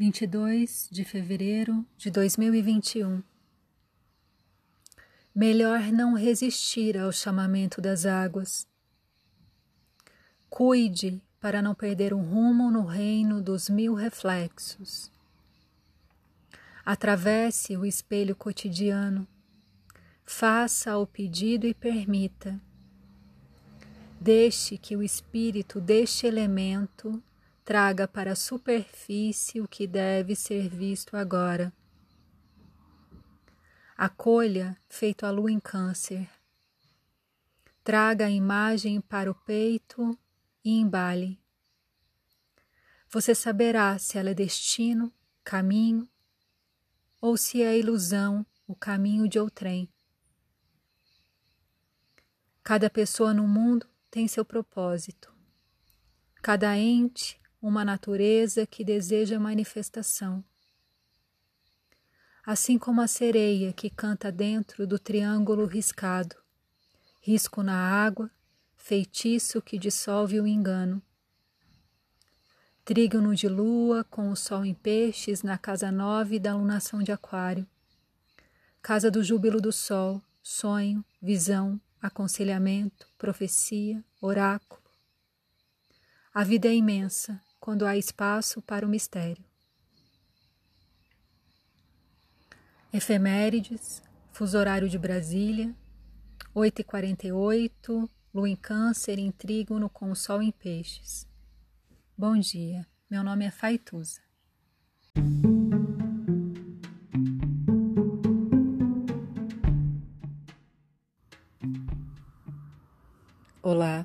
22 de fevereiro de 2021. Melhor não resistir ao chamamento das águas. Cuide para não perder um rumo no reino dos mil reflexos. Atravesse o espelho cotidiano, faça o pedido e permita. Deixe que o espírito deste elemento traga para a superfície o que deve ser visto agora. Acolha, feito a lua em Câncer. Traga a imagem para o peito e embale. Você saberá se ela é destino, caminho, ou se é ilusão, o caminho de outrem. Cada pessoa no mundo tem seu propósito. Cada ente uma natureza que deseja manifestação. Assim como a sereia que canta dentro do triângulo riscado, risco na água, feitiço que dissolve o engano. Trígono de lua com o sol em peixes na casa nove da alunação de Aquário. Casa do júbilo do sol, sonho, visão, aconselhamento, profecia, oráculo. A vida é imensa, quando há espaço para o mistério. Efemérides, fuso horário de Brasília, 8h48, lua em câncer em trígono com o sol em peixes. Bom dia, meu nome é Faituza. Olá,